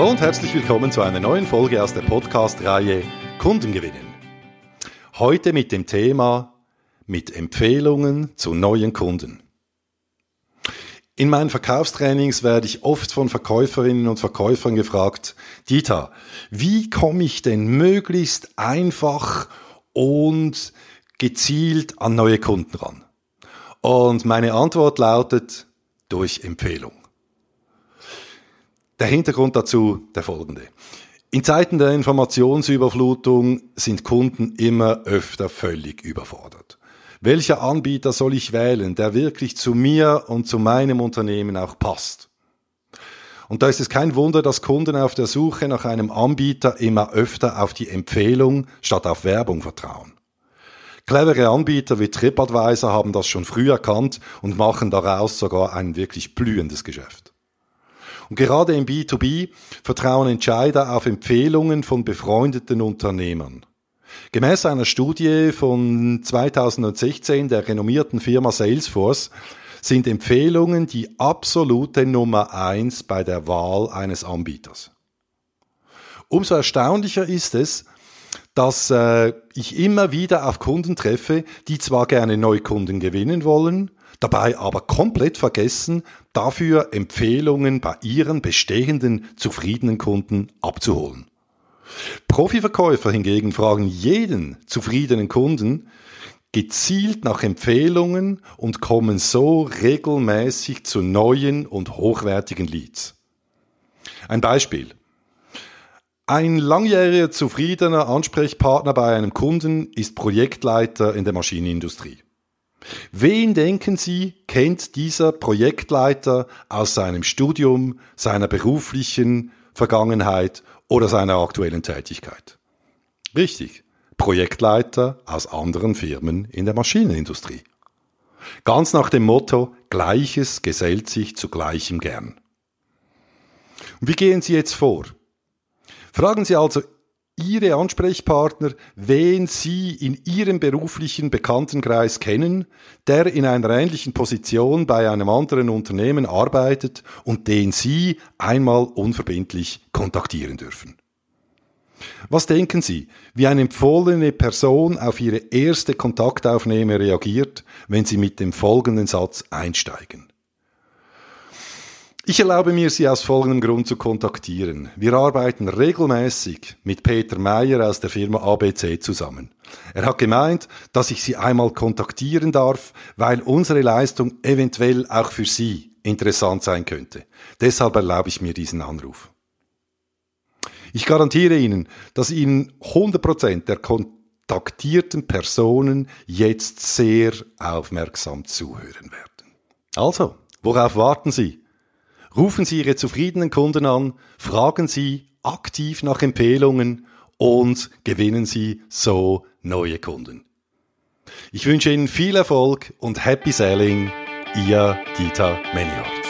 Hallo und herzlich willkommen zu einer neuen Folge aus der Podcast-Reihe Kunden gewinnen. Heute mit dem Thema mit Empfehlungen zu neuen Kunden. In meinen Verkaufstrainings werde ich oft von Verkäuferinnen und Verkäufern gefragt, Dieter, wie komme ich denn möglichst einfach und gezielt an neue Kunden ran? Und meine Antwort lautet, durch Empfehlung. Der Hintergrund dazu der folgende. In Zeiten der Informationsüberflutung sind Kunden immer öfter völlig überfordert. Welcher Anbieter soll ich wählen, der wirklich zu mir und zu meinem Unternehmen auch passt? Und da ist es kein Wunder, dass Kunden auf der Suche nach einem Anbieter immer öfter auf die Empfehlung statt auf Werbung vertrauen. Clevere Anbieter wie TripAdvisor haben das schon früh erkannt und machen daraus sogar ein wirklich blühendes Geschäft. Und gerade im B2B vertrauen Entscheider auf Empfehlungen von befreundeten Unternehmern. Gemäß einer Studie von 2016 der renommierten Firma Salesforce sind Empfehlungen die absolute Nummer eins bei der Wahl eines Anbieters. Umso erstaunlicher ist es, dass äh, ich immer wieder auf Kunden treffe, die zwar gerne Neukunden gewinnen wollen, dabei aber komplett vergessen, dafür Empfehlungen bei ihren bestehenden zufriedenen Kunden abzuholen. Profiverkäufer hingegen fragen jeden zufriedenen Kunden gezielt nach Empfehlungen und kommen so regelmäßig zu neuen und hochwertigen Leads. Ein Beispiel. Ein langjähriger zufriedener Ansprechpartner bei einem Kunden ist Projektleiter in der Maschinenindustrie. Wen denken Sie, kennt dieser Projektleiter aus seinem Studium, seiner beruflichen Vergangenheit oder seiner aktuellen Tätigkeit? Richtig, Projektleiter aus anderen Firmen in der Maschinenindustrie. Ganz nach dem Motto, Gleiches gesellt sich zu Gleichem gern. wie gehen Sie jetzt vor? Fragen Sie also Ihre Ansprechpartner, wen Sie in Ihrem beruflichen Bekanntenkreis kennen, der in einer ähnlichen Position bei einem anderen Unternehmen arbeitet und den Sie einmal unverbindlich kontaktieren dürfen. Was denken Sie, wie eine empfohlene Person auf Ihre erste Kontaktaufnahme reagiert, wenn Sie mit dem folgenden Satz einsteigen? Ich erlaube mir, Sie aus folgendem Grund zu kontaktieren. Wir arbeiten regelmäßig mit Peter Meyer aus der Firma ABC zusammen. Er hat gemeint, dass ich Sie einmal kontaktieren darf, weil unsere Leistung eventuell auch für Sie interessant sein könnte. Deshalb erlaube ich mir diesen Anruf. Ich garantiere Ihnen, dass Ihnen 100% der kontaktierten Personen jetzt sehr aufmerksam zuhören werden. Also, worauf warten Sie? Rufen Sie Ihre zufriedenen Kunden an, fragen Sie aktiv nach Empfehlungen und gewinnen Sie so neue Kunden. Ich wünsche Ihnen viel Erfolg und Happy Selling, Ihr Dieter Menihardt.